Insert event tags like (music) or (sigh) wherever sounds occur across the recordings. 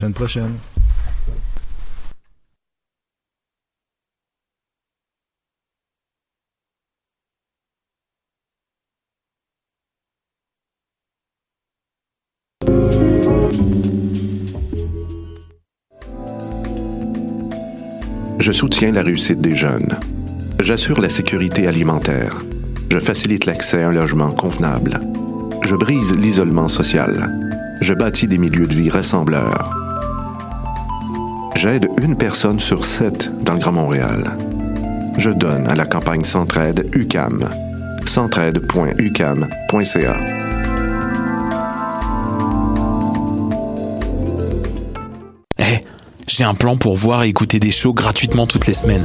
Je soutiens la réussite des jeunes. J'assure la sécurité alimentaire. Je facilite l'accès à un logement convenable. Je brise l'isolement social. Je bâtis des milieux de vie rassembleurs. J'aide une personne sur sept dans le Grand Montréal. Je donne à la campagne Centraide UCAM. centraide.ucam.ca. Eh, j'ai un plan pour voir et écouter des shows gratuitement toutes les semaines.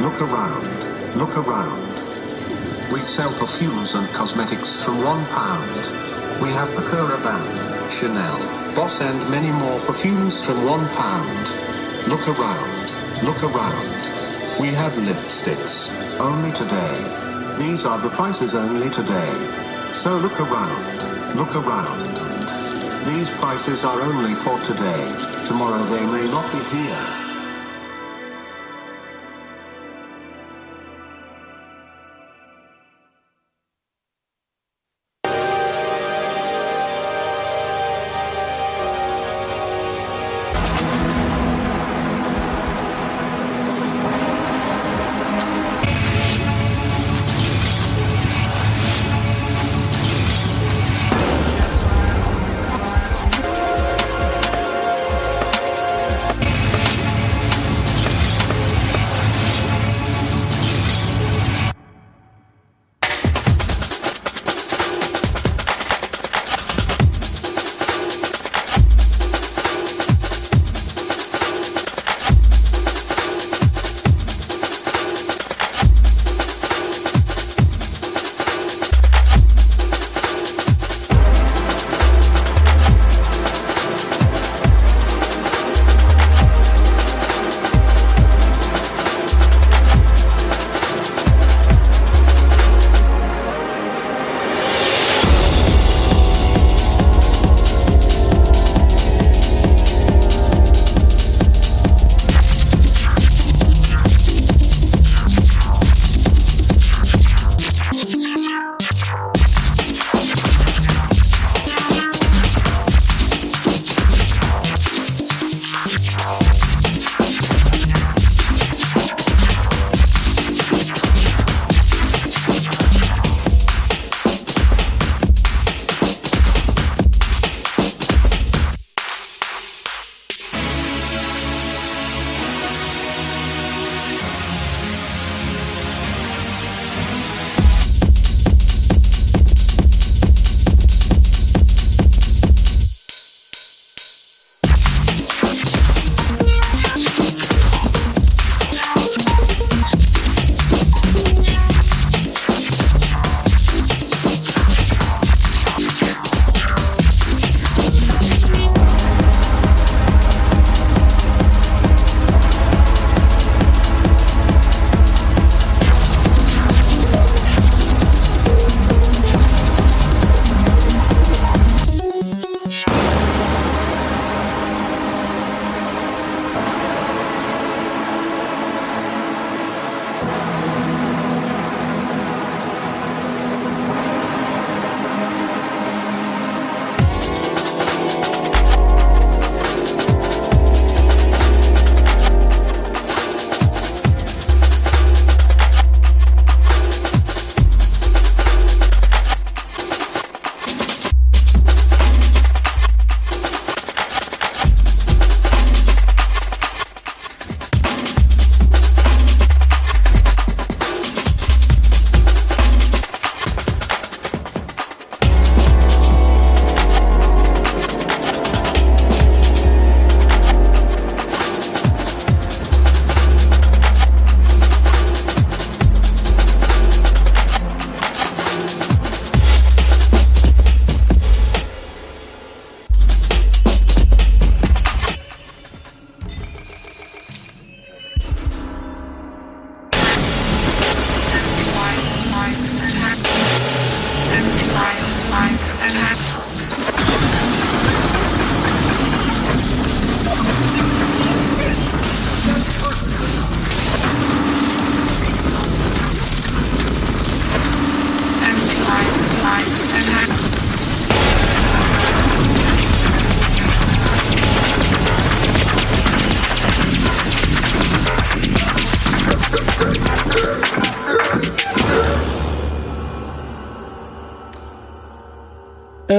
Look around. Look around. We sell perfumes and cosmetics from one pound. We have Bakura Bath, Chanel, Boss and many more perfumes from one pound. Look around. Look around. We have lipsticks. Only today. These are the prices only today. So look around. Look around. These prices are only for today. Tomorrow they may not be here.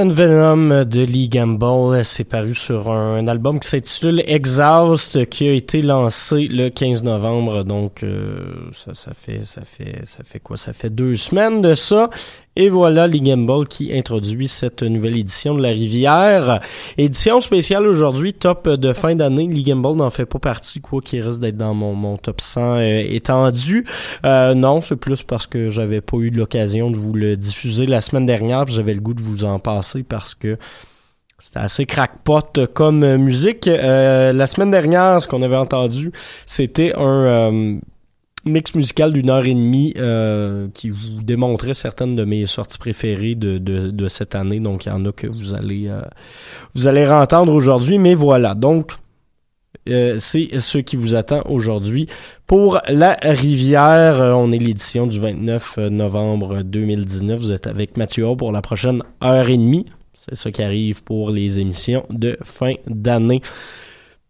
Venom de Lee Gamble, c'est paru sur un, album qui s'intitule Exhaust, qui a été lancé le 15 novembre. Donc euh, ça, ça fait ça fait ça fait quoi? Ça fait deux semaines de ça. Et voilà Lee Gamble qui introduit cette nouvelle édition de La Rivière. Édition spéciale aujourd'hui, top de fin d'année. Lee Gamble n'en fait pas partie, quoi, qui risque d'être dans mon, mon top 100 euh, étendu. Euh, non, c'est plus parce que j'avais pas eu l'occasion de vous le diffuser la semaine dernière, j'avais le goût de vous en passer parce que c'était assez crackpot comme musique. Euh, la semaine dernière, ce qu'on avait entendu, c'était un mix musical d'une heure et demie euh, qui vous démontrait certaines de mes sorties préférées de, de, de cette année. Donc, il y en a que vous allez euh, vous allez entendre aujourd'hui. Mais voilà, donc euh, c'est ce qui vous attend aujourd'hui pour La Rivière. on est l'édition du 29 novembre 2019. Vous êtes avec Mathieu pour la prochaine heure et demie. C'est ce qui arrive pour les émissions de fin d'année.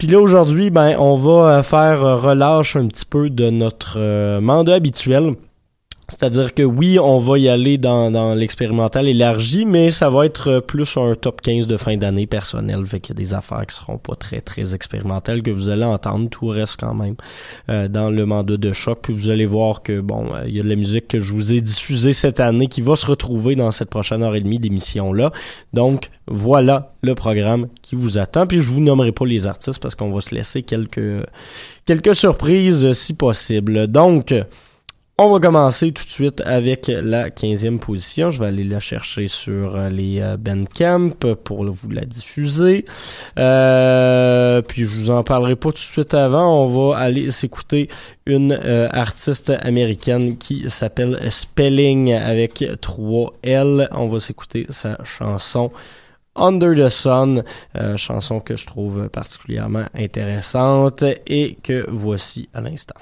Puis là, aujourd'hui, ben, on va euh, faire euh, relâche un petit peu de notre euh, mandat habituel. C'est-à-dire que oui, on va y aller dans, l'expérimental élargi, mais ça va être plus un top 15 de fin d'année personnel. Fait qu'il y a des affaires qui seront pas très, très expérimentales que vous allez entendre. Tout reste quand même dans le mandat de choc. Puis vous allez voir que, bon, il y a de la musique que je vous ai diffusée cette année qui va se retrouver dans cette prochaine heure et demie d'émission-là. Donc, voilà le programme qui vous attend. Puis je vous nommerai pas les artistes parce qu'on va se laisser quelques, quelques surprises si possible. Donc, on va commencer tout de suite avec la 15e position. Je vais aller la chercher sur les euh, Bandcamp pour vous la diffuser. Euh, puis je vous en parlerai pas tout de suite avant. On va aller s'écouter une euh, artiste américaine qui s'appelle Spelling avec 3 L. On va s'écouter sa chanson Under the Sun, euh, chanson que je trouve particulièrement intéressante et que voici à l'instant.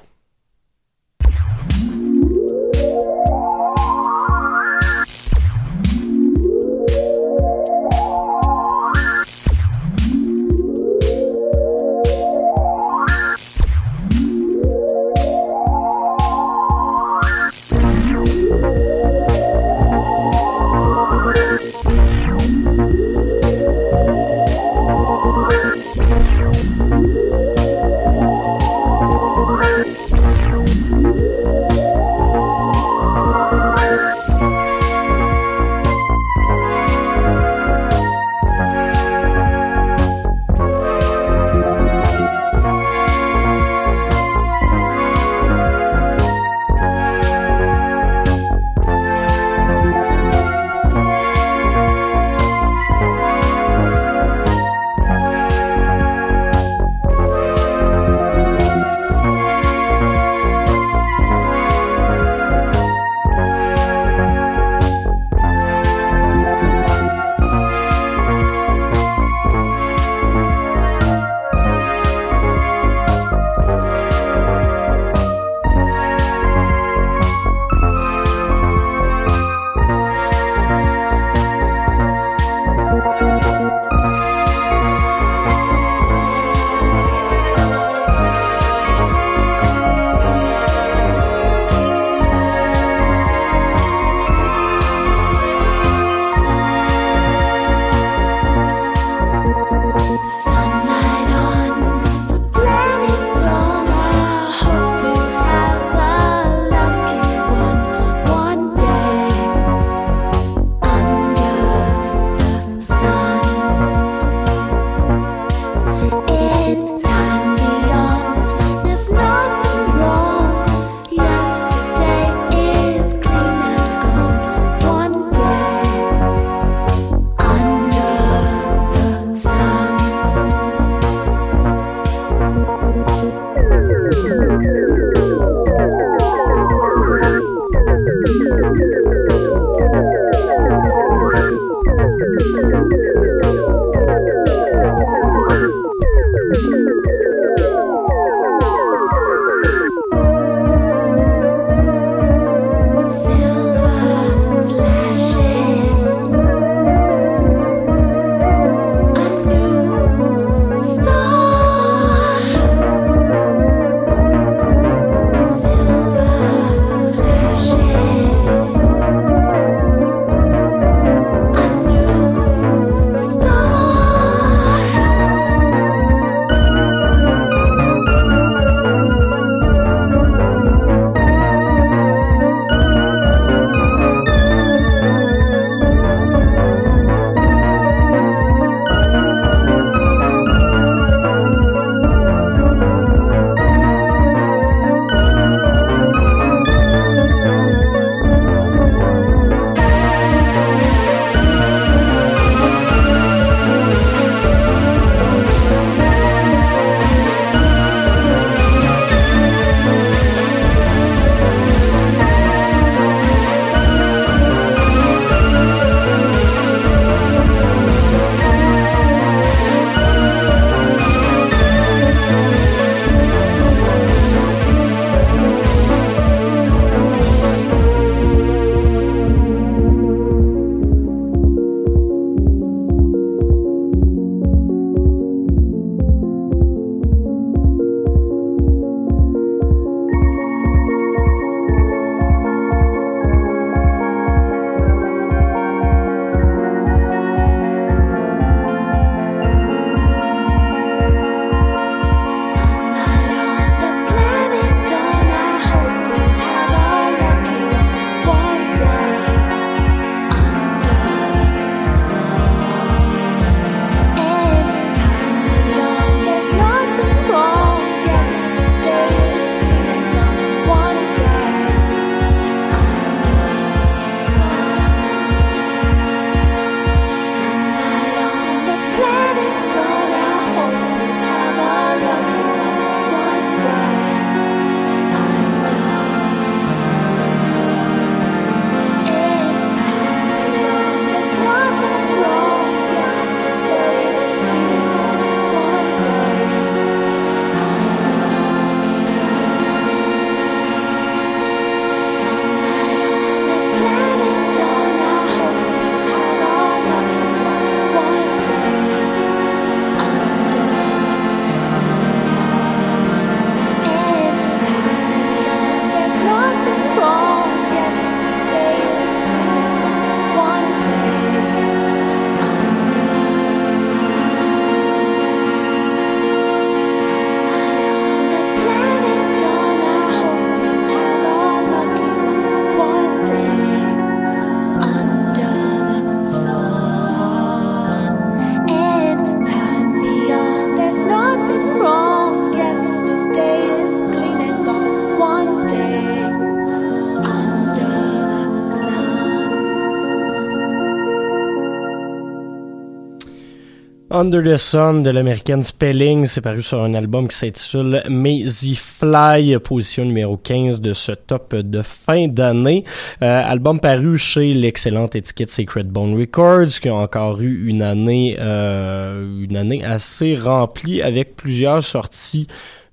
Under the Sun de l'américaine Spelling, c'est paru sur un album qui s'intitule Mazy Fly, position numéro 15 de ce top de fin d'année. Euh, album paru chez l'excellente étiquette Sacred Bone Records, qui a encore eu une année, euh, une année assez remplie avec plusieurs sorties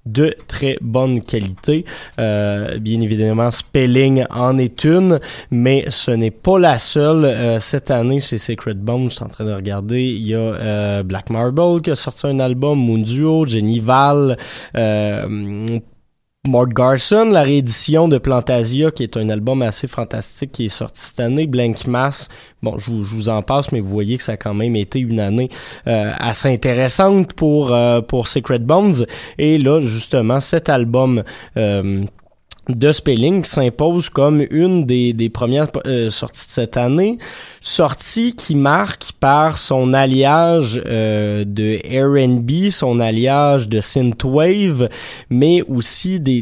de très bonne qualité. Euh, bien évidemment, Spelling en est une, mais ce n'est pas la seule. Euh, cette année, chez Sacred Bones, je suis en train de regarder, il y a euh, Black Marble qui a sorti un album, Moon Duo, Jenny Val, Mort Garson, la réédition de Plantasia, qui est un album assez fantastique qui est sorti cette année. Blank Mass, bon, je vous, je vous en passe, mais vous voyez que ça a quand même été une année euh, assez intéressante pour euh, pour Secret Bones. Et là, justement, cet album euh, de Spelling s'impose comme une des, premières euh, sorties de cette année, sortie qui marque par son alliage euh, de R&B, son alliage de synthwave, mais aussi des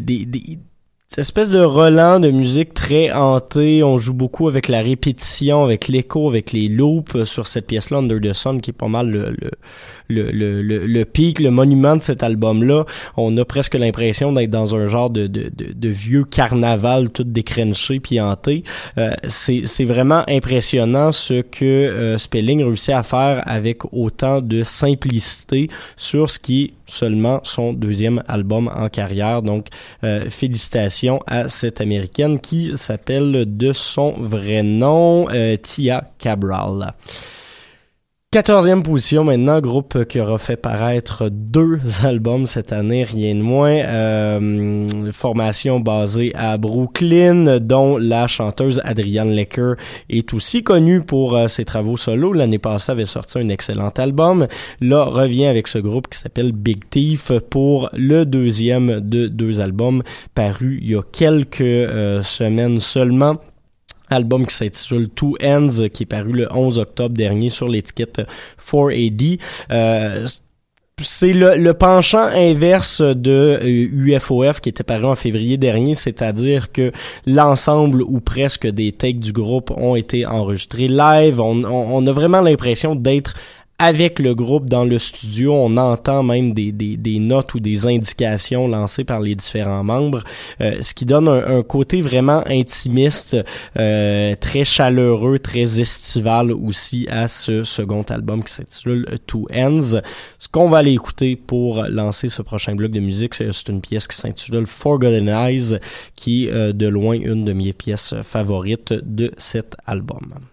cette espèce de relan de musique très hanté. On joue beaucoup avec la répétition, avec l'écho, avec les loops sur cette pièce-là, Under the Sun, qui est pas mal le, le, le, le, le pic, le monument de cet album-là. On a presque l'impression d'être dans un genre de, de, de, vieux carnaval tout décrenché puis hanté. Euh, c'est vraiment impressionnant ce que euh, Spelling réussit à faire avec autant de simplicité sur ce qui est seulement son deuxième album en carrière. Donc, euh, félicitations à cette américaine qui s'appelle de son vrai nom euh, Tia Cabral. Quatorzième position maintenant, groupe qui aura fait paraître deux (laughs) albums cette année, rien de moins. Euh, formation basée à Brooklyn, dont la chanteuse Adrienne Lecker est aussi connue pour euh, ses travaux solo. L'année passée, avait sorti un excellent album. Là, revient avec ce groupe qui s'appelle Big Thief pour le deuxième de deux albums parus il y a quelques euh, semaines seulement album qui s'intitule Two Ends, qui est paru le 11 octobre dernier sur l'étiquette 4AD. Euh, c'est le, penchant inverse de UFOF euh, qui était paru en février dernier, c'est-à-dire que l'ensemble ou presque des takes du groupe ont été enregistrés live. on a vraiment l'impression d'être avec le groupe dans le studio, on entend même des, des, des notes ou des indications lancées par les différents membres, euh, ce qui donne un, côté vraiment intimiste, euh, très chaleureux, très estival aussi à ce second album qui s'intitule Two Ends. Ce qu'on va aller écouter pour lancer ce prochain bloc de musique, c'est une pièce qui s'intitule Forgotten Eyes, qui est euh, de loin une de mes pièces favorites de cet album.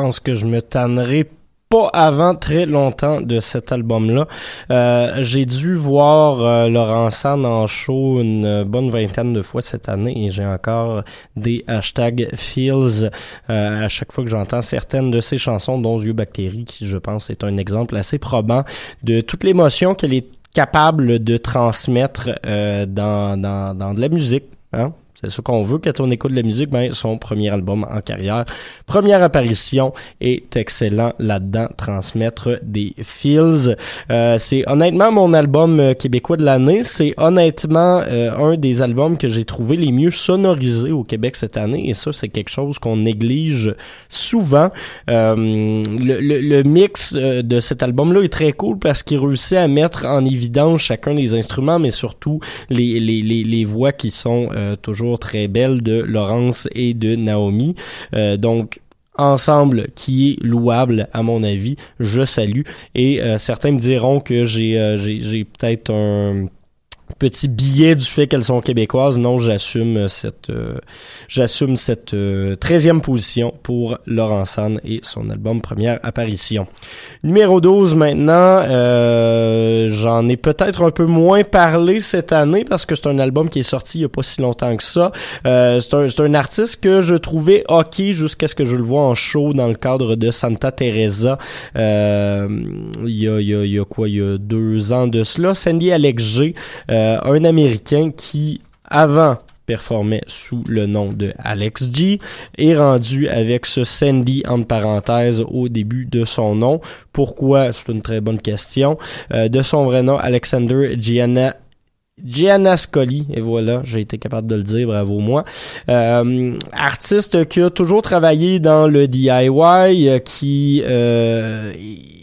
Pense que je me tannerai pas avant très longtemps de cet album-là. Euh, j'ai dû voir euh, Laurent Sand en show une bonne vingtaine de fois cette année et j'ai encore des hashtags feels euh, à chaque fois que j'entends certaines de ses chansons, dont Yeux Bactéries, qui je pense est un exemple assez probant de toute l'émotion qu'elle est capable de transmettre euh, dans de la musique. Hein? C'est ce qu'on veut quand on écoute de la musique. Ben, son premier album en carrière, première apparition est excellent là-dedans, transmettre des feels. Euh, c'est honnêtement mon album euh, québécois de l'année. C'est honnêtement euh, un des albums que j'ai trouvé les mieux sonorisés au Québec cette année. Et ça, c'est quelque chose qu'on néglige souvent. le, le, le, mix de cet album-là est très cool parce qu'il réussit à mettre en évidence chacun des instruments, mais surtout les, les, les, les voix qui sont toujours très belle de Laurence et de Naomi. Euh, donc ensemble qui est louable à mon avis, je salue et euh, certains me diront que j'ai euh, j'ai peut-être un petit billet du fait qu'elles sont québécoises. Non, j'assume cette euh, j'assume cette euh, 13e position pour Laurent San et son album Première apparition. Numéro 12 maintenant, euh, j'en ai peut-être un peu moins parlé cette année parce que c'est un album qui est sorti il y a pas si longtemps que ça. Euh, c'est un, un artiste que je trouvais ok jusqu'à ce que je le vois en show dans le cadre de Santa Teresa euh, il, y a, il, y a, il y a quoi, il y a deux ans de cela. Sandy Alex G, euh, un Américain qui, avant performait sous le nom de Alex G, est rendu avec ce Sandy entre parenthèses au début de son nom. Pourquoi? C'est une très bonne question. Euh, de son vrai nom, Alexander Gianna Gianna Scully, et voilà, j'ai été capable de le dire, bravo moi. Euh, artiste qui a toujours travaillé dans le DIY, qui euh,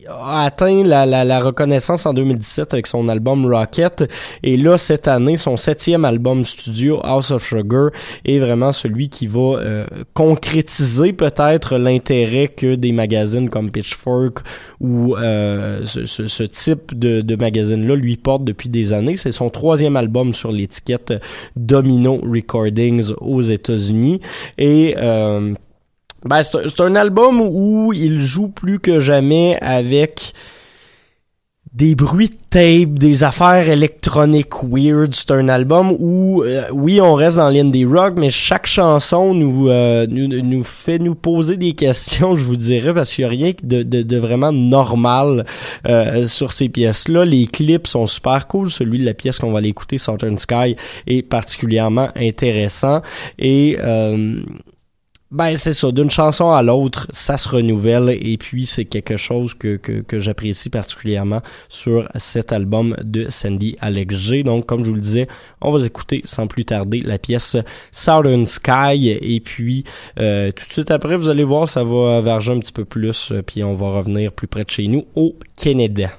a atteint la, la, la, reconnaissance en 2017 avec son album Rocket. Et là, cette année, son septième album studio, House of Sugar, est vraiment celui qui va euh, concrétiser peut-être l'intérêt que des magazines comme Pitchfork ou euh, ce, ce, ce, type de, de magazine-là lui porte depuis des années. C'est son troisième album sur l'étiquette Domino Recordings aux États-Unis. Et... Euh, ben, c'est un album où il joue plus que jamais avec des bruits de tape, des affaires électroniques weird. C'est un album où, euh, oui, on reste dans l'indie rock, mais chaque chanson nous, euh, nous, nous fait nous poser des questions, je vous dirais, parce qu'il n'y a rien de, de, de, vraiment normal euh, sur ces pièces-là. Les clips sont super cool. Celui de la pièce qu'on va aller écouter, Southern Sky, est particulièrement intéressant. Et ben c'est ça, d'une chanson à l'autre, ça se renouvelle et puis c'est quelque chose que, que, que j'apprécie particulièrement sur cet album de Sandy Alex G. Donc comme je vous le disais, on va écouter sans plus tarder la pièce Southern Sky et puis euh, tout de suite après vous allez voir ça va verger un petit peu plus puis on va revenir plus près de chez nous au Canada.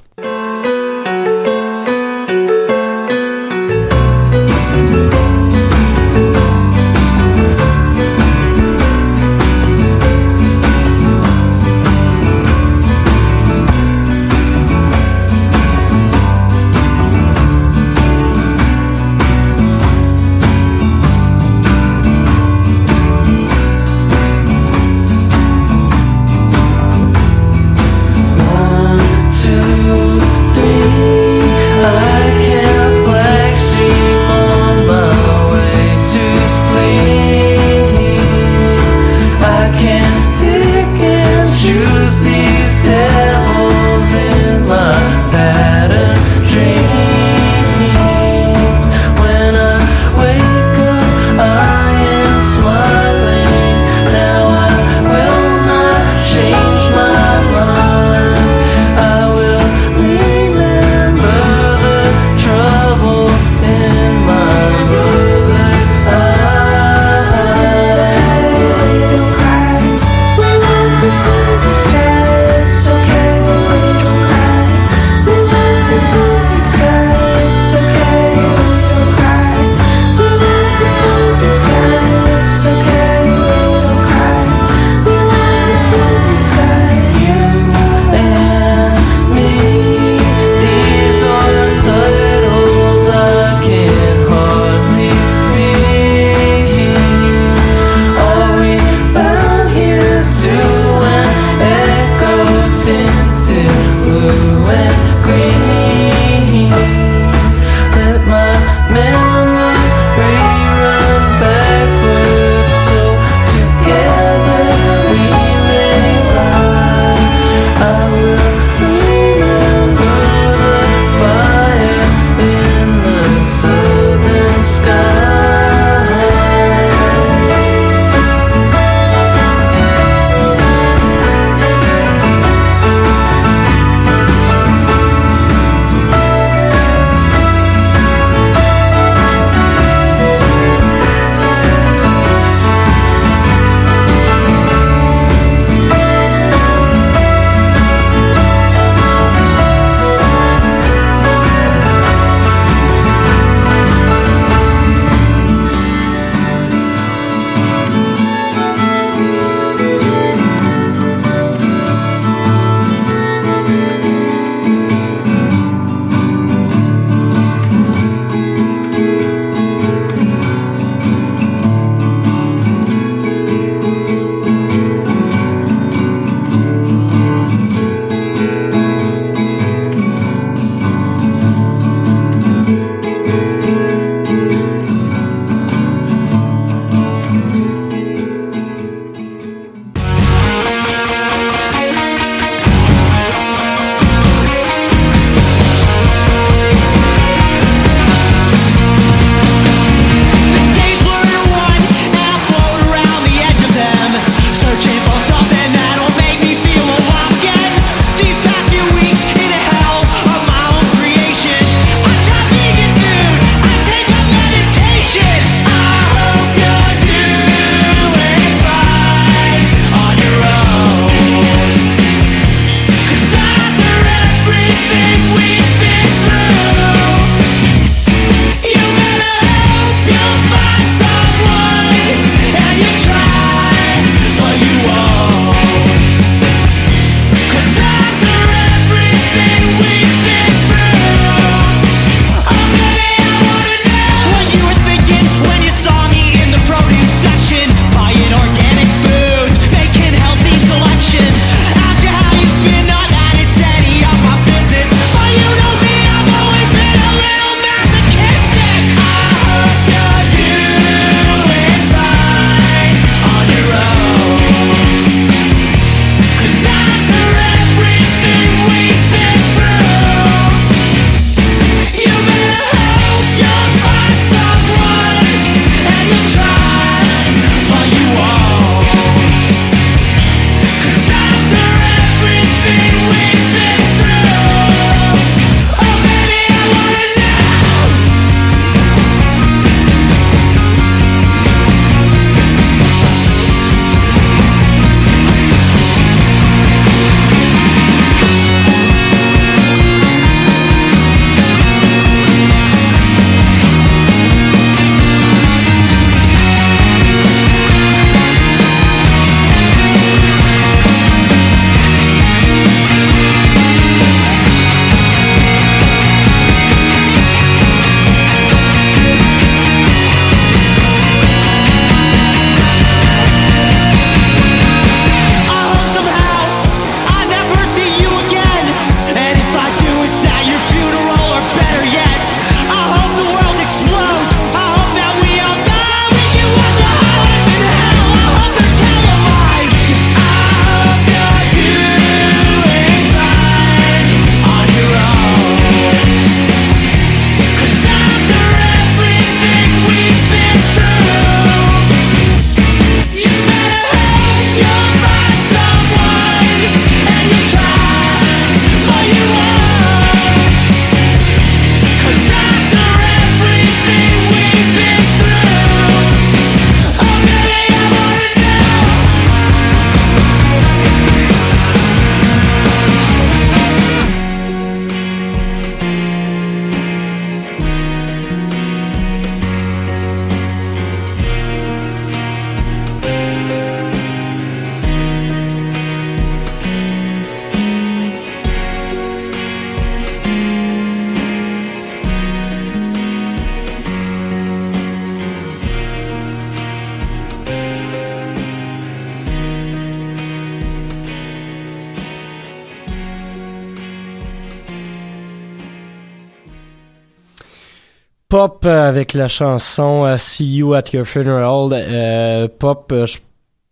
Pop euh, avec la chanson euh, See You at Your Funeral. Euh, pop,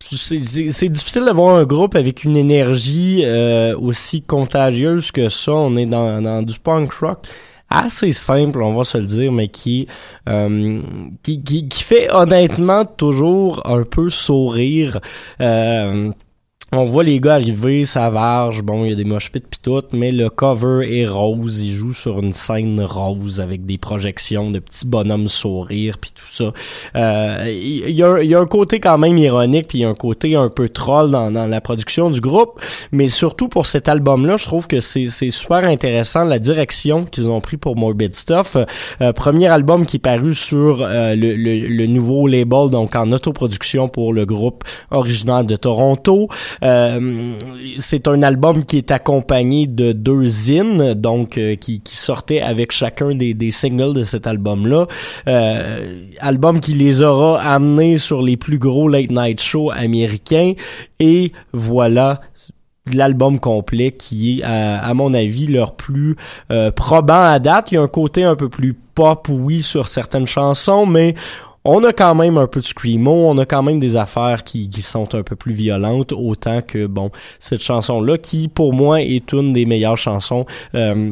c'est difficile d'avoir un groupe avec une énergie aussi contagieuse que ça. On est dans, du punk rock assez simple, on va se le dire, mais qui, qui, fait honnêtement toujours un peu sourire. On voit les gars arriver, ça varge, bon, il y a des moches pits pis tout, mais le cover est rose, il joue sur une scène rose avec des projections de petits bonhommes sourire puis tout ça. Euh, Il y, a, y a un côté quand même ironique puis il y a un côté un peu troll dans, dans la production du groupe, mais surtout pour cet album-là, je trouve que c'est super intéressant la direction qu'ils ont pris pour Morbid Stuff. Euh, premier album qui est paru sur euh, le, le, le nouveau label, donc en autoproduction pour le groupe original de Toronto. Euh, c'est un album qui est accompagné de deux zines, donc euh, qui, qui sortaient avec chacun des, des singles de cet album-là. Euh, album qui les aura amenés sur les plus gros late night shows américains. Et voilà l'album complet qui est à, à mon avis leur plus euh, probant à date. Il y a un côté un peu plus pop oui sur certaines chansons, mais on a quand même un peu de screamo, on a quand même des affaires qui, sont un peu plus violentes, autant que bon cette chanson là qui pour moi est une des meilleures chansons. euh,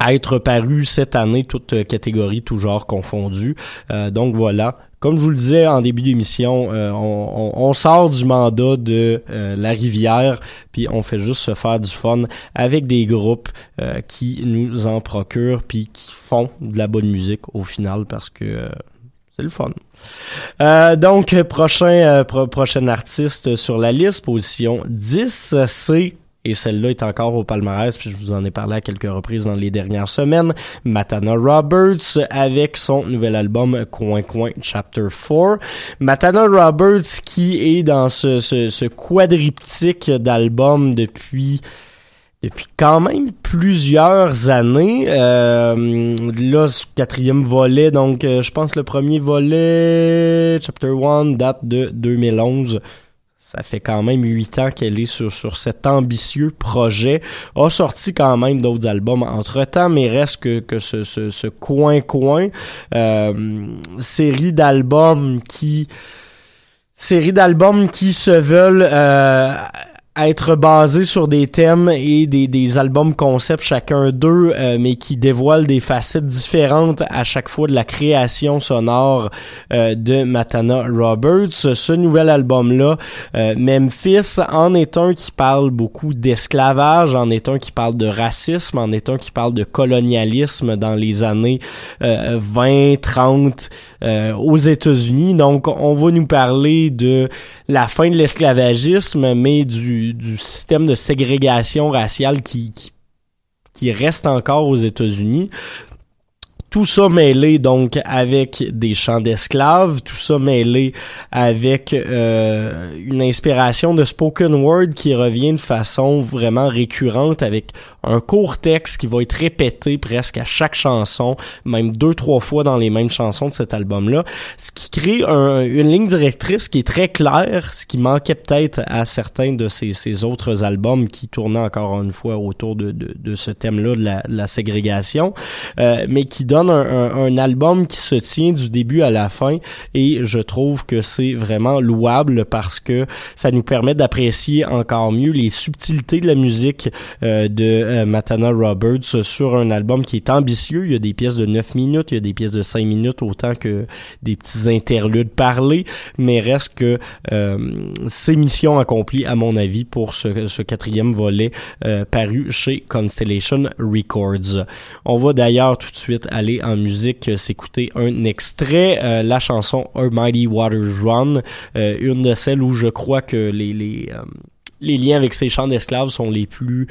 à être parue cette année, toute euh, catégorie, tout genre confondu. Euh, donc voilà. Comme je vous le disais en début d'émission, euh, on, on- on sort du mandat de la rivière, puis on fait juste se faire du fun avec des groupes qui nous en procurent, puis qui font de la bonne musique au final, parce que c'est le fun. Euh, donc, prochain, euh, pro- prochain artiste sur la liste, position 10, c'est et celle-là est encore au palmarès, puis je vous en ai parlé à quelques reprises dans les dernières semaines, Matana Roberts avec son nouvel album Coin Coin Chapter 4. Matana Roberts qui est dans ce, ce, ce quadriptyque d'albums depuis depuis quand même plusieurs années. Euh, là, ce quatrième volet, donc euh, je pense le premier volet, Chapter 1, date de 2011. Ça fait quand même huit ans qu'elle est sur, sur cet ambitieux projet. A sorti quand même d'autres albums entre-temps, mais reste que, que ce, ce, ce coin-coin. Euh, série d'albums qui... Série d'albums qui se veulent... Euh, être basés sur des thèmes et des, des albums concept chacun d'eux, euh, mais qui dévoilent des facettes différentes à chaque fois de la création sonore euh, de Matana Roberts. Ce nouvel album-là, euh, Memphis, en est un qui parle beaucoup d'esclavage, en est un qui parle de racisme, en est un qui parle de colonialisme dans les années euh, 20, 30 euh, aux États-Unis. Donc, on va nous parler de la fin de l'esclavagisme, mais du, du système de ségrégation raciale qui, reste encore aux États-Unis. Tout ça mêlé donc avec des chants d'esclaves, tout ça mêlé avec euh, une inspiration de spoken word qui revient de façon vraiment récurrente avec un court texte qui va être répété presque à chaque chanson, même deux trois fois dans les mêmes chansons de cet album-là, ce qui crée un- une ligne directrice qui est très claire, ce qui manquait peut-être à certains de ces, ces autres albums qui tournaient encore une fois autour de, de, ce thème-là de la, de la ségrégation, euh, mais qui donne un, album qui se tient du début à la fin et je trouve que c'est vraiment louable parce que ça nous permet d'apprécier encore mieux les subtilités de la musique euh, de euh, Matana Roberts sur un album qui est ambitieux. Il y a des pièces de 9 minutes, il y a des pièces de 5 minutes autant que des petits interludes parlés, mais reste que euh, c'est mission accomplie à mon avis pour ce, ce quatrième volet euh, paru chez Constellation Records. On va d'ailleurs tout de suite aller en musique euh, s'écouter un extrait, euh, la chanson Almighty Waters Run, euh, une de celles où je crois que les les, les liens avec ces chants d'esclaves sont les plus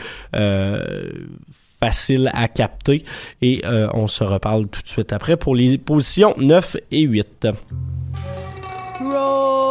faciles à capter et on se reparle tout de suite après pour les positions 9 et 8. Will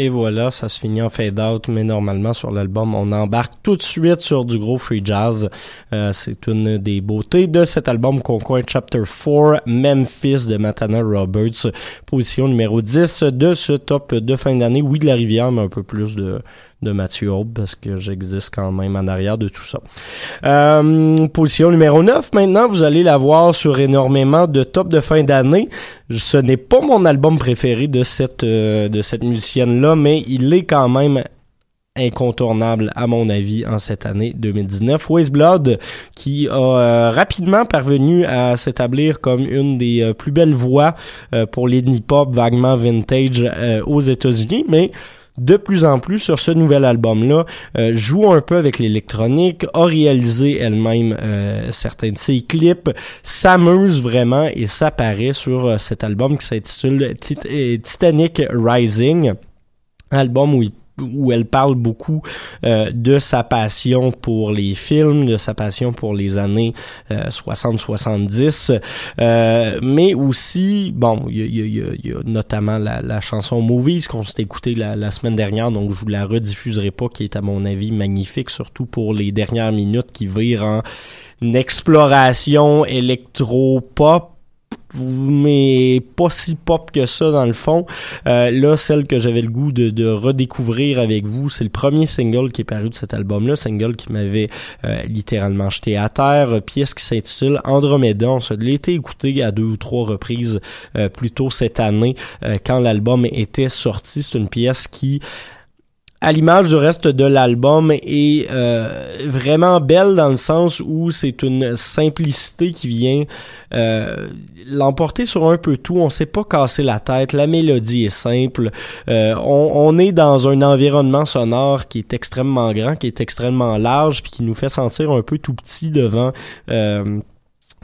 Et voilà, ça se finit en fade out, mais normalement sur l'album, on embarque tout de suite sur du gros free jazz. Euh, c'est une des beautés de cet album Concoin Chapter 4, Memphis de Matana Roberts, position numéro 10 de ce top de fin d'année. Oui, de la rivière, mais un peu plus de, de Mathieu Hope, parce que j'existe quand même en arrière de tout ça. Euh, position numéro 9, maintenant, vous allez la voir sur énormément de top de fin d'année. Ce n'est pas mon album préféré de cette, euh, de cette musicienne-là, mais il est quand même incontournable à mon avis en cette année 2019. Waste Blood qui a euh, rapidement parvenu à s'établir comme une des euh, plus belles voix euh, pour l'indie pop vaguement vintage aux États-Unis, mais de plus en plus sur ce nouvel album-là, euh, joue un peu avec l'électronique, a réalisé elle-même euh, certains de ses clips, s'amuse vraiment et ça paraît sur euh, cet album qui s'intitule Tit- euh, Titanic Rising, album où il où elle parle beaucoup euh, de sa passion pour les films, de sa passion pour les années euh, 60-70, euh, mais aussi, bon, il y y y a- notamment la, la chanson Movies qu'on s'est écouté la, la semaine dernière, donc je vous la rediffuserai pas, qui est à mon avis magnifique, surtout pour les dernières minutes qui virent en exploration électro-pop mais pas si pop que ça dans le fond. Euh, là, celle que j'avais le goût de, redécouvrir avec vous, c'est le premier single qui est paru de cet album-là, single qui m'avait euh, littéralement jeté à terre, pièce qui s'intitule Andromeda. On se l'était écouté à deux ou trois reprises euh, plus tôt cette année quand l'album était sorti. C'est une pièce qui à l'image du reste de l'album est euh, vraiment belle dans le sens où c'est une simplicité qui vient euh, l'emporter sur un peu tout. On sait pas casser la tête. La mélodie est simple. Euh, on, on, est dans un environnement sonore qui est extrêmement grand, qui est extrêmement large, puis qui nous fait sentir un peu tout petit devant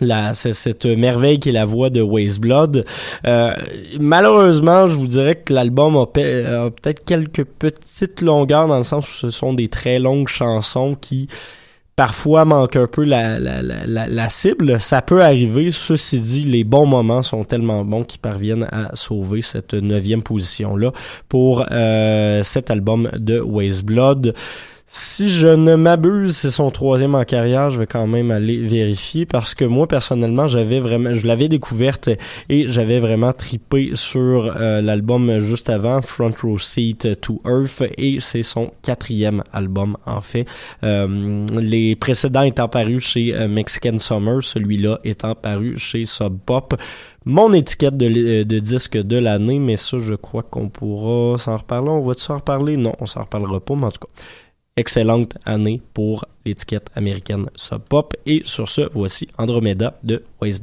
la, cette merveille qui est la voix de Waste Blood. Euh, malheureusement, je vous dirais que l'album a, peut-être quelques petites longueurs dans le sens où ce sont des très longues chansons qui parfois manquent un peu la, la, la, la, cible. Ça peut arriver. Ceci dit, les bons moments sont tellement bons qu'ils parviennent à sauver cette neuvième position-là pour euh, cet album de Waste Blood. Si je ne m'abuse, c'est son troisième en carrière. Je vais quand même aller vérifier parce que moi personnellement, j'avais vraiment, je l'avais découverte et j'avais vraiment tripé sur euh, l'album juste avant, Front Row Seat to Earth, et c'est son quatrième album en fait. Euh, les précédents étant parus chez euh, Mexican Summer, celui-là étant paru chez Sub Pop mon étiquette de, de disque de l'année, mais ça, je crois qu'on pourra s'en reparler. On va s'en reparler? Non, on s'en reparlera pas, mais en tout cas excellente année pour l'étiquette américaine Sub Pop. Et sur ce, voici Andromeda de Waste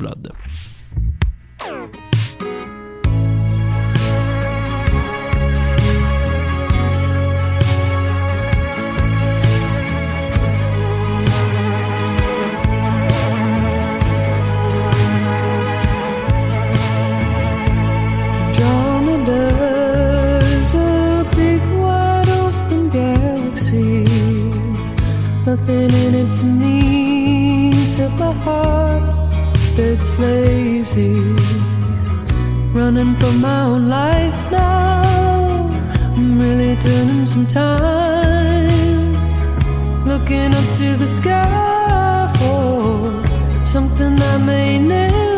nothing in it for me except my heart that's lazy. Running from my own life now. I'm really turning some time. Looking up to the sky for something I may never.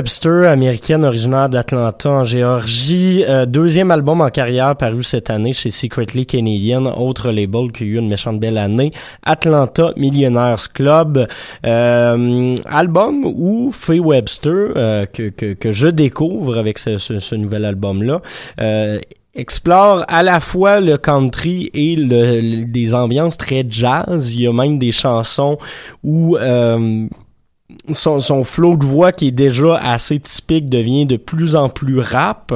Webster, américaine originaire d'Atlanta en Géorgie, euh, deuxième album en carrière paru cette année chez Secretly Canadian, autre label qui a eu une méchante belle année, Atlanta Millionaires Club, euh, album où Faye Webster, euh, que, que, que je découvre avec ce, ce, nouvel album-là, euh, explore à la fois le country et le, le- des ambiances très jazz. Il y a même des chansons où euh, son, son flow de voix qui est déjà assez typique devient de plus en plus rap.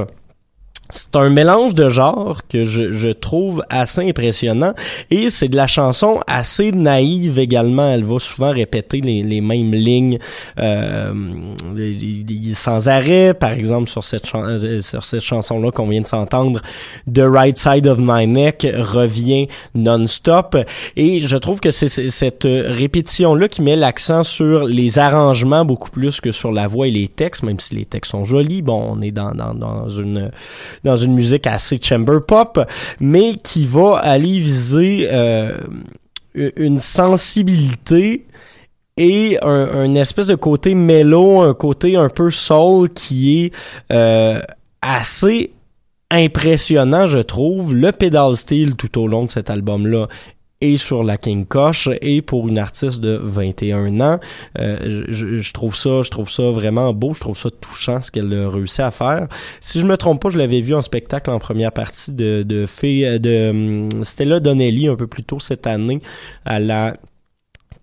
C'est un mélange de genres que je, je trouve assez impressionnant et c'est de la chanson assez naïve également. Elle va souvent répéter les, les mêmes lignes euh, sans arrêt. Par exemple, sur cette, euh, sur cette chanson-là qu'on vient de s'entendre, The Right Side of My Neck revient non-stop. Et je trouve que c'est c'est cette répétition-là qui met l'accent sur les arrangements beaucoup plus que sur la voix et les textes, même si les textes sont jolis. Bon, on est dans, dans, dans une dans une musique assez chamber pop, mais qui va aller viser euh, une sensibilité et un, espèce de côté mélo, un côté un peu soul qui est euh, assez impressionnant, je trouve. Le pedal steel tout au long de cet album-là et sur la King Koch et pour une artiste de 21 ans, euh, je, je trouve ça, je trouve ça vraiment beau, je trouve ça touchant ce qu'elle a réussi à faire. Si je me trompe pas, je l'avais vu en spectacle en première partie de de Fée- de hum, Stella Donnelly un peu plus tôt cette année à la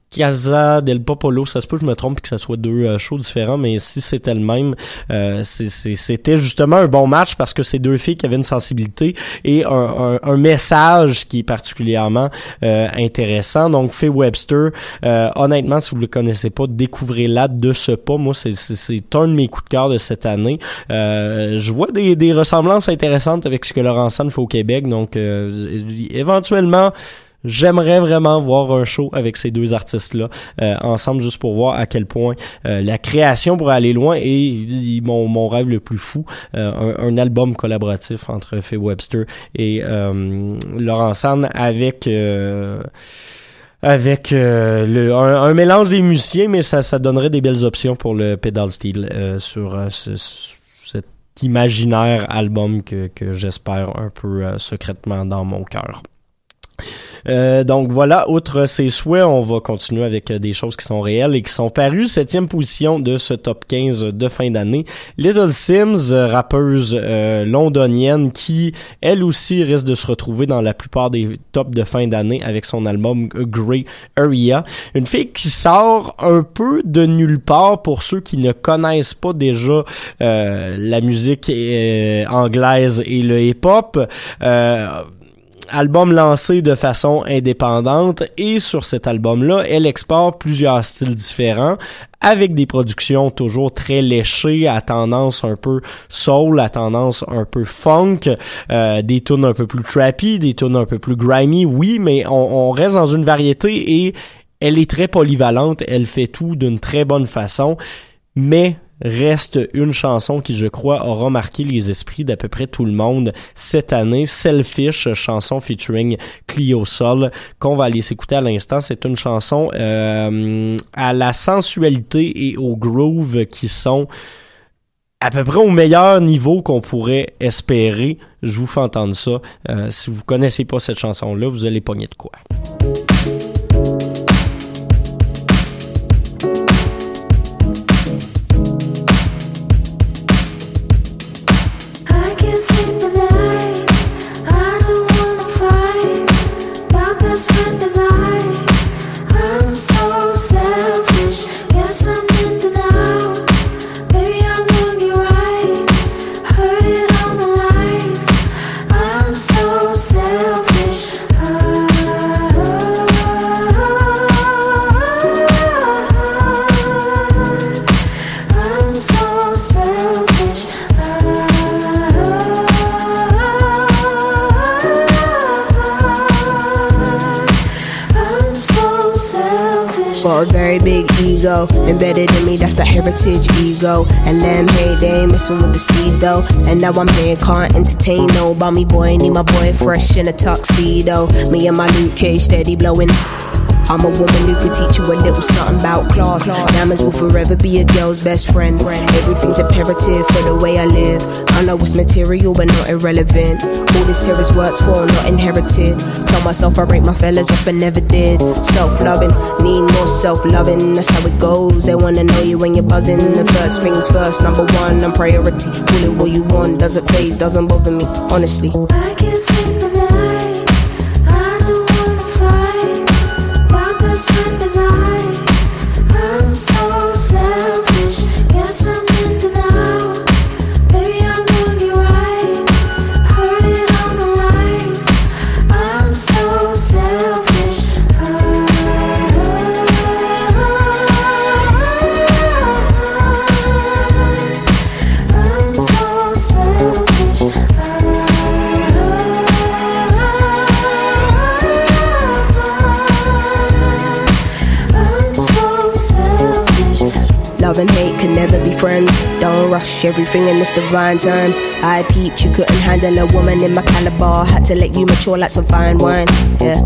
Casa del Popolo, ça se peut que je me trompe que ça soit deux euh, shows différents, mais si c'était le même, euh, c'était justement un bon match parce que c'est deux filles qui avaient une sensibilité et un, un- un message qui est particulièrement euh, intéressant. Donc, Faye Webster, euh, honnêtement, si vous le connaissez pas, découvrez-la de ce pas. Moi, c'est- un de mes coups de cœur de cette année. Euh, je vois des, des ressemblances intéressantes avec ce que Laurent San fait au Québec, donc euh, éventuellement, J'aimerais vraiment voir un show avec ces deux artistes-là euh, ensemble juste pour voir à quel point euh, la création pourrait aller loin et, mon, mon rêve le plus fou, euh, un, un album collaboratif entre Faye Webster et euh, Laurent San avec euh, avec euh, le, un, un mélange des musiciens, mais ça, ça donnerait des belles options pour le pedal steel euh, sur euh, ce- cet imaginaire album que, que j'espère un peu euh, secrètement dans mon cœur. Euh, donc voilà, outre ces souhaits, on va continuer avec euh, des choses qui sont réelles et qui sont parues. Septième position de ce top 15 de fin d'année. Little Sims, euh, rappeuse euh, londonienne qui, elle aussi, risque de se retrouver dans la plupart des tops de fin d'année avec son album Grey Area. Une fille qui sort un peu de nulle part pour ceux qui ne connaissent pas déjà euh, la musique anglaise et le hip-hop. Euh, album lancé de façon indépendante et sur cet album-là, elle exporte plusieurs styles différents avec des productions toujours très léchées, à tendance un peu soul, à tendance un peu funk, euh, des tunes un peu plus trappy, des tunes un peu plus grimy, oui, mais on, on reste dans une variété et elle est très polyvalente, elle fait tout d'une très bonne façon, mais reste une chanson qui, je crois, aura marqué les esprits d'à peu près tout le monde cette année. Selfish, chanson featuring Clio Sol, qu'on va aller s'écouter à l'instant. C'est une chanson euh, à la sensualité et au groove qui sont à peu près au meilleur niveau qu'on pourrait espérer. Je vous fais entendre ça. Euh, si vous connaissez pas cette chanson-là, vous allez pogner de quoi. Heritage ego. And them hey, they ain't messing with the steez though. And now I'm here, can't entertain no bummy boy. Need my boy fresh in a tuxedo. Me and my Luke Cage steady blowing. I'm a woman who could teach you a little something about class. Diamonds will forever be a girl's best friend. Everything's imperative for the way I live. I know it's material but not irrelevant. All this here is worked for, not inherited. Tell myself I rate my fellas off but never did. Self loving, need more self loving. That's how it goes. They wanna know you when you're buzzing. The first things first, number one, I'm priority. Call it what you want, doesn't phase, doesn't bother me, honestly. I can't sleep at everything in this divine time. I peeped, you couldn't handle a woman in my caliber. Had to let you mature like some fine wine. Yeah,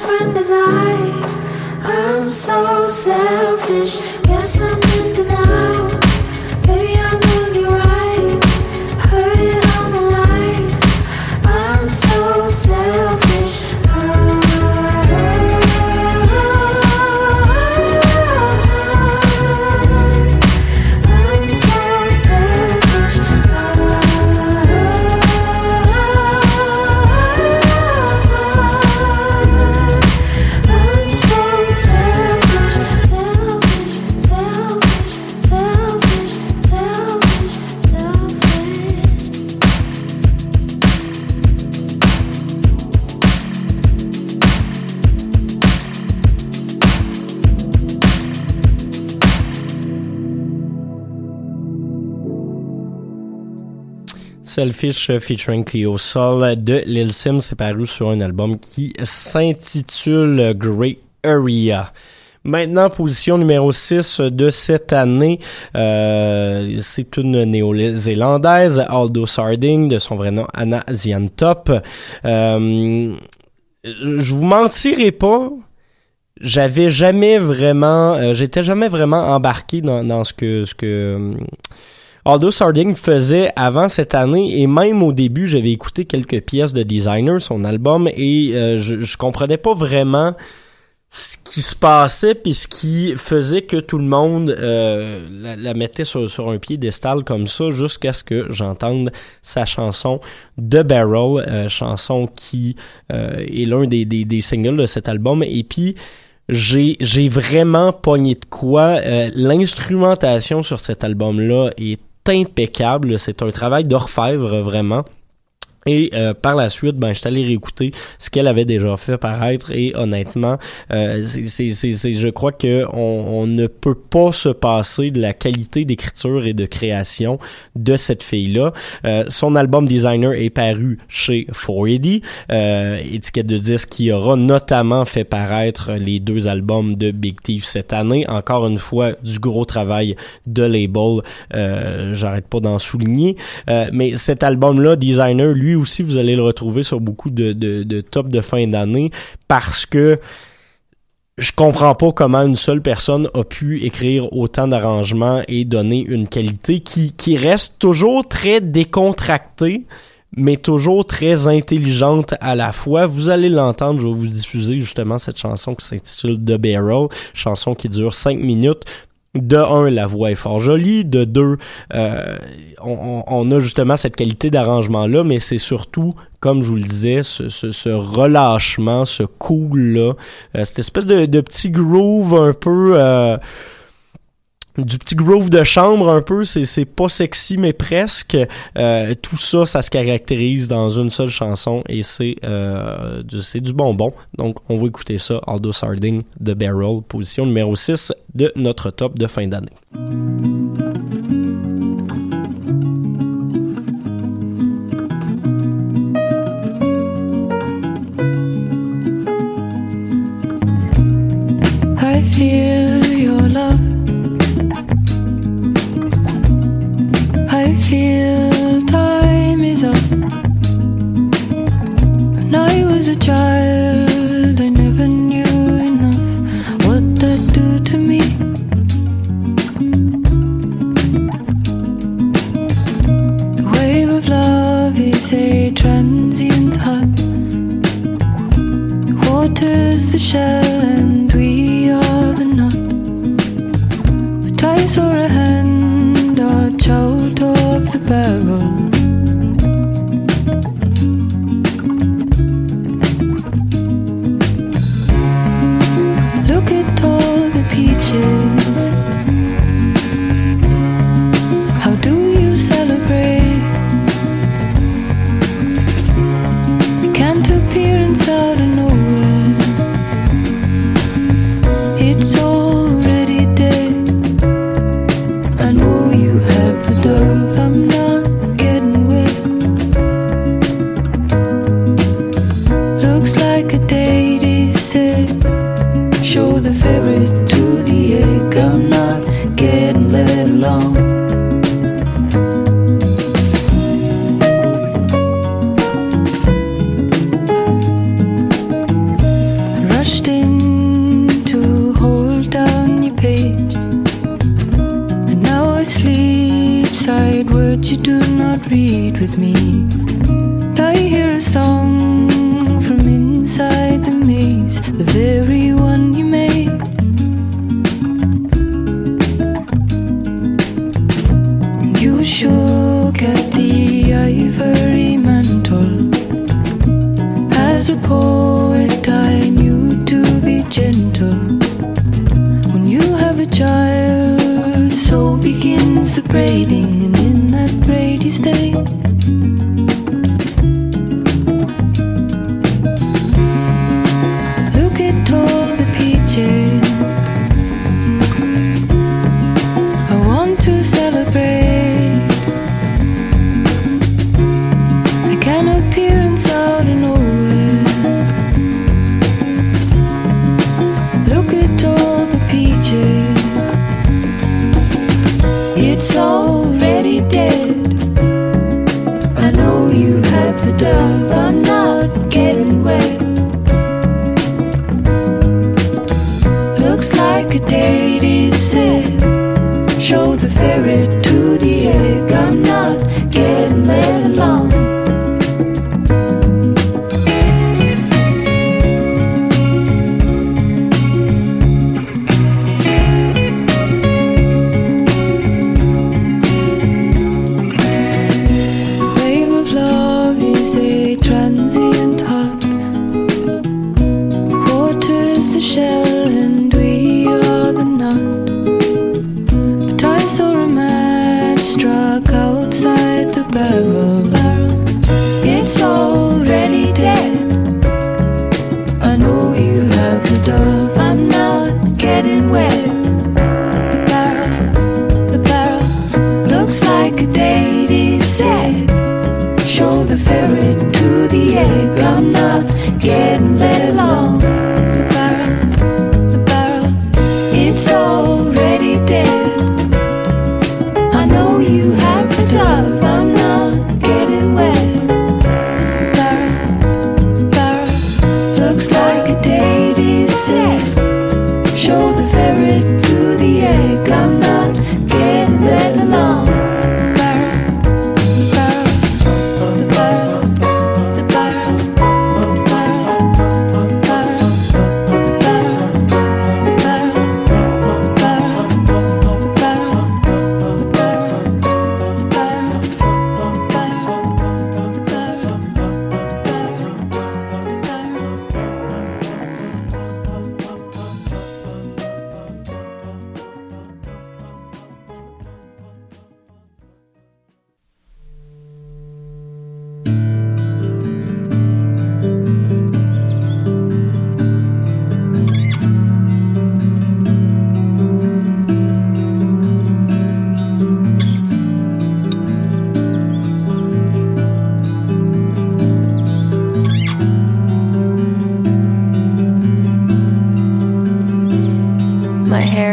friend is I. I'm so selfish. Guess I'm Selfish euh, featuring Cleo Soul de Lil Sim, c'est paru sur un album qui s'intitule Great Area. Maintenant, position numéro 6 de cette année, euh, c'est une néo-zélandaise, Aldo Sarding, de son vrai nom Anna Ziantop. Euh, je vous mentirai pas, j'avais jamais vraiment, euh, j'étais jamais vraiment embarqué dans, ce que euh, Aldo Sarding faisait avant cette année et même au début j'avais écouté quelques pièces de Designer, son album et euh, je, je comprenais pas vraiment ce qui se passait puis ce qui faisait que tout le monde euh, la, la mettait sur, sur un piédestal comme ça jusqu'à ce que j'entende sa chanson The Barrel, euh, chanson qui euh, est l'un des, des, des singles de cet album. Et puis j'ai j'ai vraiment pogné de quoi Euh, l'instrumentation sur cet album là est impeccable. C'est un travail d'orfèvre vraiment et euh, par la suite, ben, je suis allé réécouter ce qu'elle avait déjà fait paraître et honnêtement, euh, c'est, c'est, c'est, je crois que on, ne peut pas se passer de la qualité d'écriture et de création de cette fille-là. Euh, son album Designer est paru chez 4AD, euh, étiquette de disque qui aura notamment fait paraître les deux albums de Big Thief cette année. Encore une fois, du gros travail de label, euh, j'arrête pas d'en souligner. Euh, mais cet album-là, Designer, lui aussi, vous allez le retrouver sur beaucoup de, de, de top de fin d'année parce que je comprends pas comment une seule personne a pu écrire autant d'arrangements et donner une qualité qui, qui reste toujours très décontractée, mais toujours très intelligente à la fois. Vous allez l'entendre, je vais vous diffuser justement cette chanson qui s'intitule The Barrel, chanson qui dure 5 minutes. De un, la voix est fort jolie. De deux, euh, on, on- a justement cette qualité d'arrangement-là, mais c'est surtout, comme je vous le disais, ce, ce, ce relâchement, ce cool-là, euh, cette espèce de, de petit groove un peu... euh, du petit groove de chambre un peu, c'est pas sexy mais presque. Euh, tout ça, ça se caractérise dans une seule chanson et c'est euh, du bonbon. Donc on va écouter ça, Aldo Sarding de Barrel, position numéro 6 de notre top de fin d'année. Of a child, so begins the braiding, and in that braid you stay.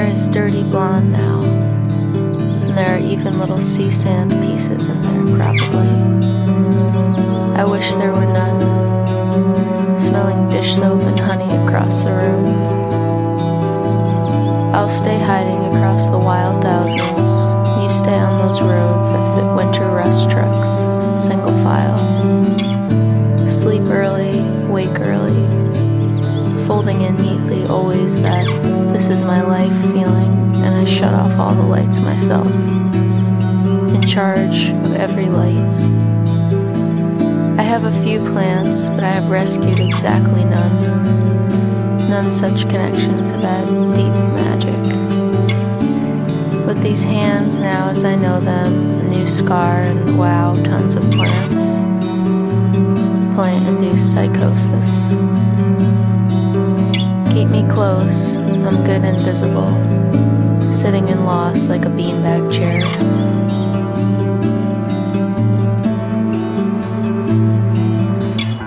Is dirty blonde now, and there are even little sea sand pieces in there, probably. I wish there were none. Smelling dish soap and honey across the room. I'll stay hiding across the wild thousands. You stay on those roads that fit winter rust trucks, single file. Sleep early, wake early, folding in neatly always that this is my life feeling, and I shut off all the lights myself. In charge of every light. I have a few plants, but I have rescued exactly none. None such connection to that deep magic. With these hands now as I know them, a new scar and wow, tons of plants. Plant induced psychosis. Keep me close, I'm good and visible. Sitting in loss like a beanbag chair.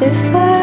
If I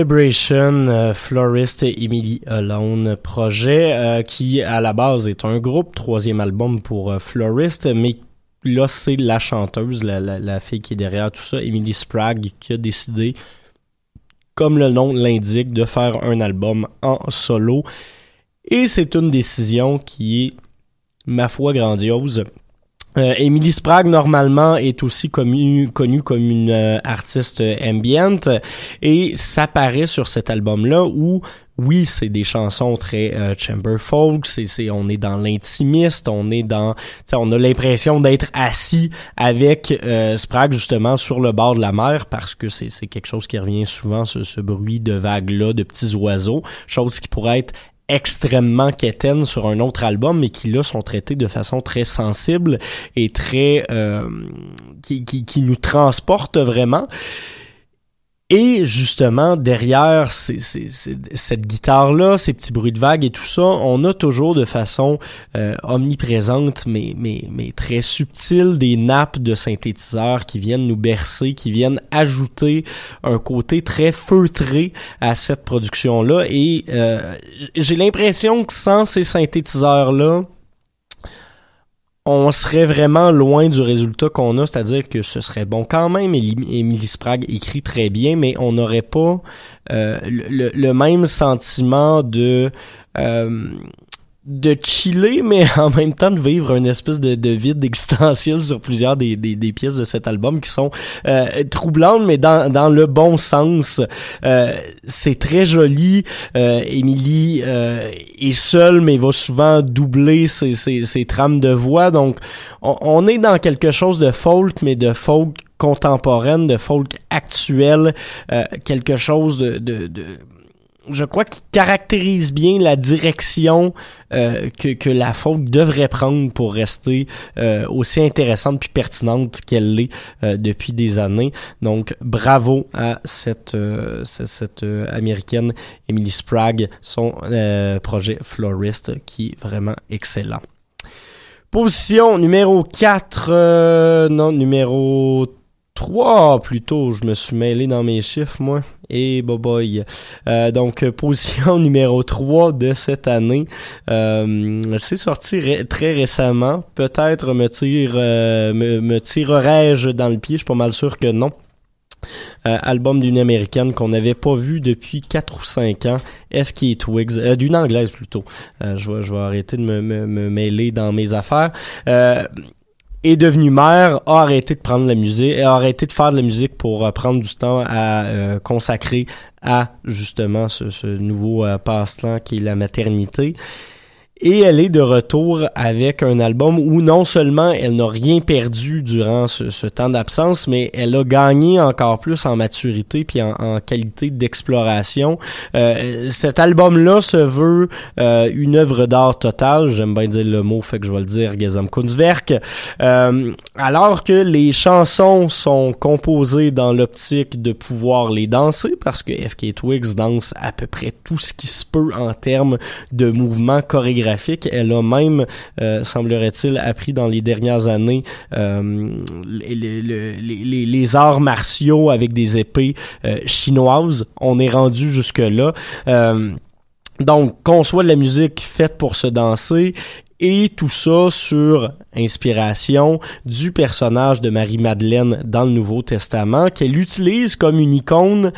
Celebration euh, Florist Emily Alone projet euh, qui à la base est un groupe troisième album pour euh, Florist mais là c'est la chanteuse la, la fille qui est derrière tout ça Emily Sprague qui a décidé comme le nom l'indique de faire un album en solo. Et c'est une décision qui est ma foi grandiose euh, Emily Sprague normalement est aussi connue comme une euh, artiste ambient et ça paraît sur cet album là où oui, c'est des chansons très euh, chamber folk, c'est c'est on est dans l'intimiste, on est dans on a l'impression d'être assis avec euh, Sprague justement sur le bord de la mer parce que c'est c'est quelque chose qui revient souvent ce, ce bruit de vagues là, de petits oiseaux, chose qui pourrait être extrêmement quétaine sur un autre album, mais qui là sont traités de façon très sensible et très euh, qui, qui, qui nous transporte vraiment. Et justement, derrière ces- ces- ces- cette guitare-là, ces petits bruits de vagues et tout ça, on a toujours de façon euh, omniprésente, mais, mais, mais très subtile, des nappes de synthétiseurs qui viennent nous bercer, qui viennent ajouter un côté très feutré à cette production-là. Et euh, j'ai l'impression que sans ces synthétiseurs-là, on serait vraiment loin du résultat qu'on a, c'est-à-dire que ce serait bon quand même. Emily Sprague écrit très bien, mais on n'aurait pas euh, le, le même sentiment de euh, de chiller, mais (laughs) en même temps de vivre une espèce de, de vide existentiel sur plusieurs des, des, pièces de cet album qui sont euh, troublantes, mais dans, dans le bon sens. Euh, c'est très joli. Euh, Emily euh, est seule, mais va souvent doubler ses, ses, ses trames de voix. Donc, on, est dans quelque chose de folk, mais de folk contemporaine, de folk actuel, quelque chose de, de, de je crois qu'il caractérise bien la direction euh, que, que la folk devrait prendre pour rester euh, aussi intéressante puis pertinente qu'elle l'est euh, depuis des années. Donc bravo à cette euh, cette, euh, américaine Emily Sprague, son euh, projet Florist qui est vraiment excellent. Position numéro 4, euh, non, numéro 3 plutôt, je me suis mêlé dans mes chiffres moi. Et boy boy. Euh, donc euh, position (laughs) numéro 3 de cette année. Euh, c'est sorti très récemment. Peut-être me tire euh, me, tirerais-je dans le pied, je suis pas mal sûr que non. Euh, album d'une américaine qu'on n'avait pas vu depuis 4 ou 5 ans, FK Twigs, euh, d'une anglaise plutôt. Euh, je, vais, arrêter de me, me, me mêler dans mes affaires. Est devenue mère, a arrêté de prendre la musique, a arrêté de faire de la musique pour euh, prendre du temps à euh, consacrer à justement ce, ce nouveau euh, passe-temps qui est la maternité. Et elle est de retour avec un album où non seulement elle n'a rien perdu durant ce, temps d'absence, mais elle a gagné encore plus en maturité puis en, qualité d'exploration. Euh, cet album-là se veut euh, une œuvre d'art totale. J'aime bien dire le mot, fait que je vais le dire, Gesamtkunstwerk. Euh, alors que les chansons sont composées dans l'optique de pouvoir les danser, parce que FK Twigs danse à peu près tout ce qui se peut en termes de mouvements chorégraphiques. Elle a même, euh, semblerait-il, appris dans les dernières années euh, les, arts martiaux avec des épées euh, chinoises. On est rendu jusque-là. Donc, qu'on de la musique faite pour se danser et tout ça sur inspiration du personnage de Marie-Madeleine dans le Nouveau Testament qu'elle utilise comme une icône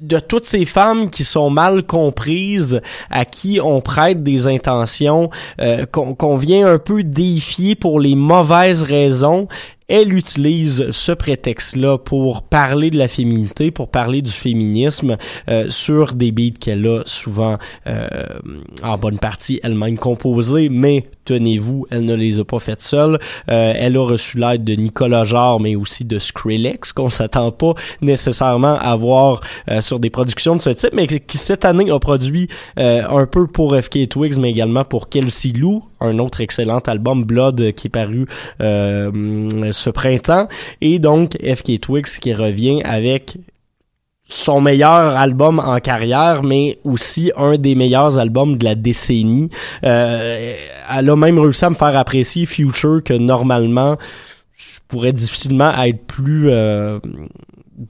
de toutes ces femmes qui sont mal comprises, à qui on prête des intentions, euh, qu'on vient un peu déifier pour les mauvaises raisons, elle utilise ce prétexte-là pour parler de la féminité, pour parler du féminisme euh, sur des beats qu'elle a souvent euh, en bonne partie elle-même composés, mais tenez-vous, elle ne les a pas faites seule. Euh, elle a reçu l'aide de Nicolas Jarre, mais aussi de Skrillex, qu'on s'attend pas nécessairement à voir euh, sur des productions de ce type, mais qui cette année a produit euh, un peu pour FK Twigs, mais également pour Kelsey Lou, un autre excellent album Blood euh, qui est paru euh, ce printemps et donc FK Twigs qui revient avec son meilleur album en carrière, mais aussi un des meilleurs albums de la décennie. Euh, elle a même réussi à me faire apprécier Future que normalement je pourrais difficilement être plus euh,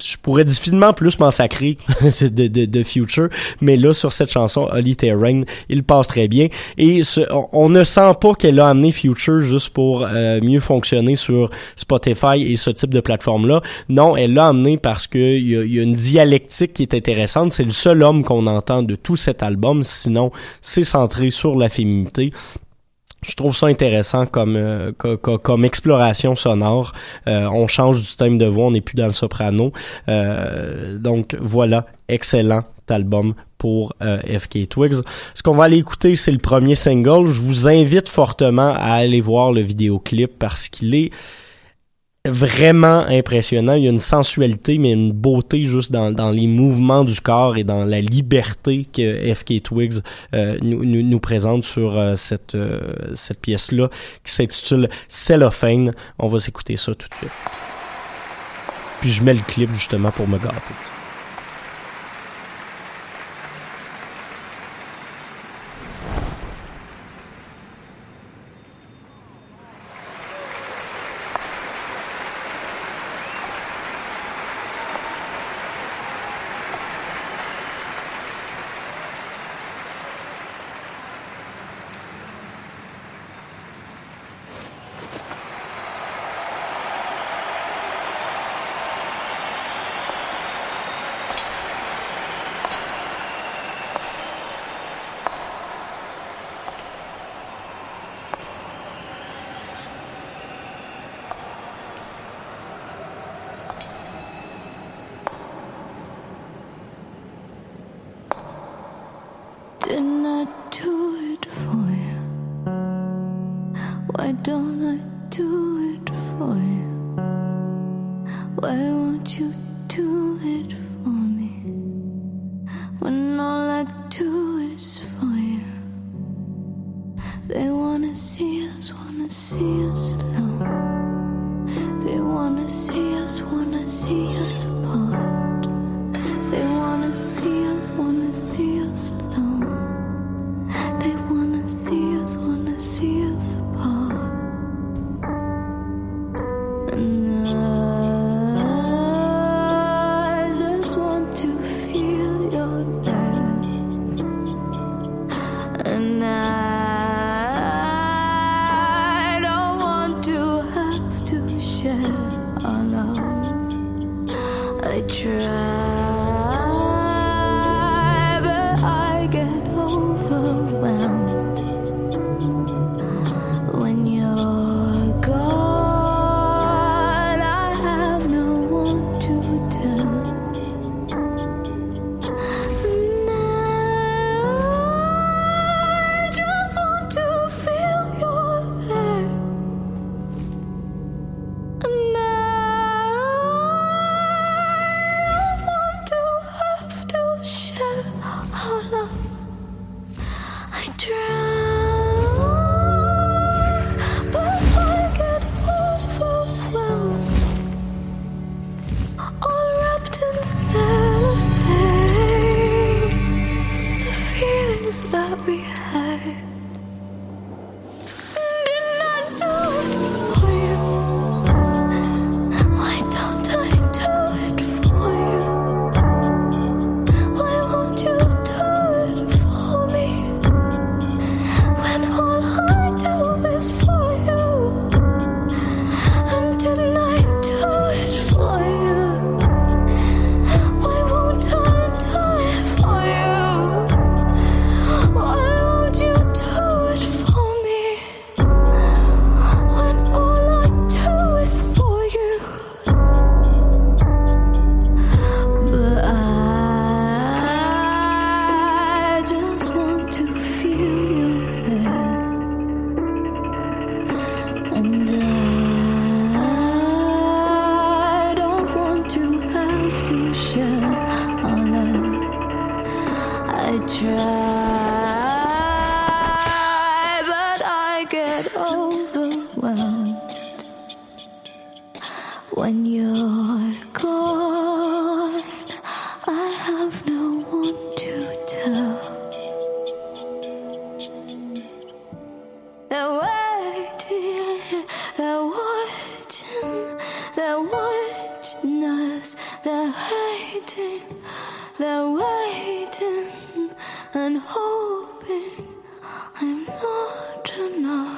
je pourrais difficilement plus m'en sacrer (laughs) de, de, de Future, mais là, sur cette chanson, Holly Terrain, il passe très bien. Et ce- on, on ne sent pas qu'elle a amené Future juste pour euh, mieux fonctionner sur Spotify et ce type de plateforme-là. Non, elle l'a amené parce que il y, a- y a une dialectique qui est intéressante. C'est le seul homme qu'on entend de tout cet album. Sinon, c'est centré sur la féminité. Je trouve ça intéressant comme euh, co- co- comme, exploration sonore. Euh, on change du thème de voix, on n'est plus dans le soprano. Euh, donc voilà, excellent album pour euh, FK Twigs. Ce qu'on va aller écouter, c'est le premier single. Je vous invite fortement à aller voir le vidéoclip parce qu'il est vraiment impressionnant. Il y a une sensualité, mais une beauté juste dans, dans les mouvements du corps et dans la liberté que FK Twigs euh, nous, nous, nous présente sur euh, cette, euh, cette pièce-là qui s'intitule Cellophane. On va s'écouter ça tout de suite. Puis je mets le clip justement pour me gâter. See wanna see us alone. They wanna see us, wanna see us apart. They're watching us, they're waiting, they're waiting and hoping I'm not enough.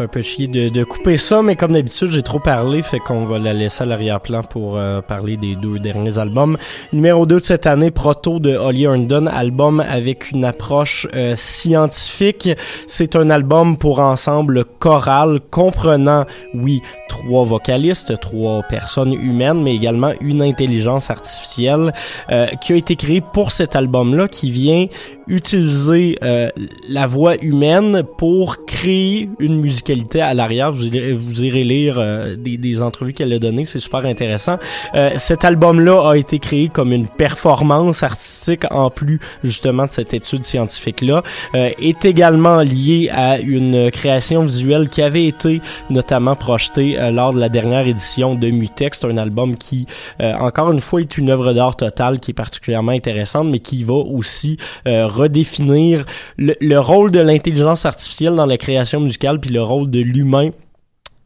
un peu chier de, de couper ça, mais comme d'habitude, j'ai trop parlé, fait qu'on va la laisser à l'arrière-plan pour euh, parler des deux derniers albums. Numéro 2 de cette année, Proto de Holly Herndon, album avec une approche euh, scientifique. C'est un album pour ensemble choral comprenant, oui, trois vocalistes, trois personnes humaines, mais également une intelligence artificielle euh, qui a été créée pour cet album-là, qui vient utiliser euh, la voix humaine pour créer une musicalité à l'arrière. Vous, vous, irez lire euh, des, des, entrevues qu'elle a données, c'est super intéressant. Euh, cet album-là a été créé comme une performance artistique en plus justement de cette étude scientifique-là, euh, est également lié à une création visuelle qui avait été notamment projetée euh, lors de la dernière édition de Mutex. Un album qui, euh, encore une fois, est une œuvre d'art totale qui est particulièrement intéressante, mais qui va aussi euh, redéfinir le, le rôle de l'intelligence artificielle dans la création musicale, puis le rôle de l'humain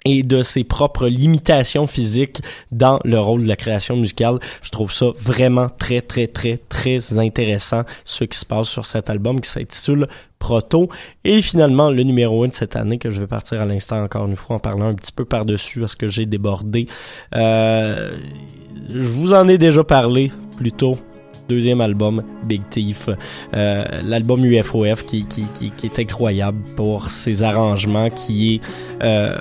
et de ses propres limitations physiques dans le rôle de la création musicale. Je trouve ça vraiment très, très, très, très intéressant, ce qui se passe sur cet album qui s'intitule Proto. Et finalement, le numéro 1 de cette année que je vais partir à l'instant encore une fois en parlant un petit peu par-dessus parce que j'ai débordé. Euh, je vous en ai déjà parlé plus tôt deuxième album, Big Thief. Euh, L'album UFOF qui, qui, qui, qui est incroyable pour ses arrangements, qui est... Euh,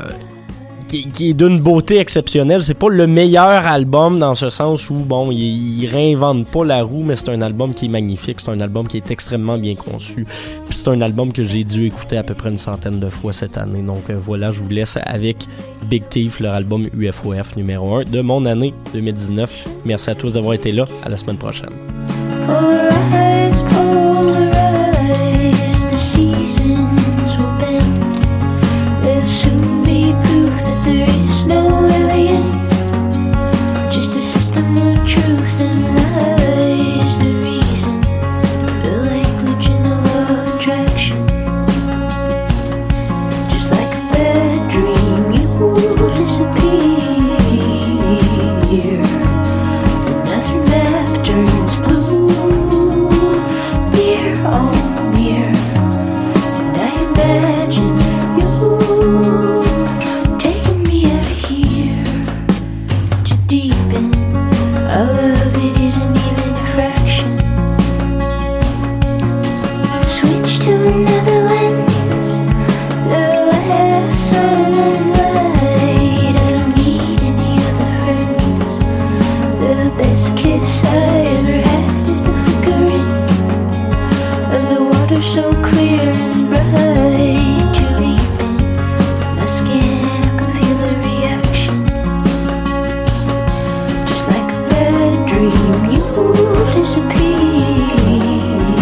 qui, est d'une beauté exceptionnelle. C'est pas le meilleur album dans ce sens où, bon, il, il réinvente pas la roue, mais c'est un album qui est magnifique. C'est un album qui est extrêmement bien conçu. Puis c'est un album que j'ai dû écouter à peu près une centaine de fois cette année. Donc euh, voilà, je vous laisse avec Big Thief, leur album UFOF numéro 1 de mon année 2019. Merci à tous d'avoir été là. À la semaine prochaine.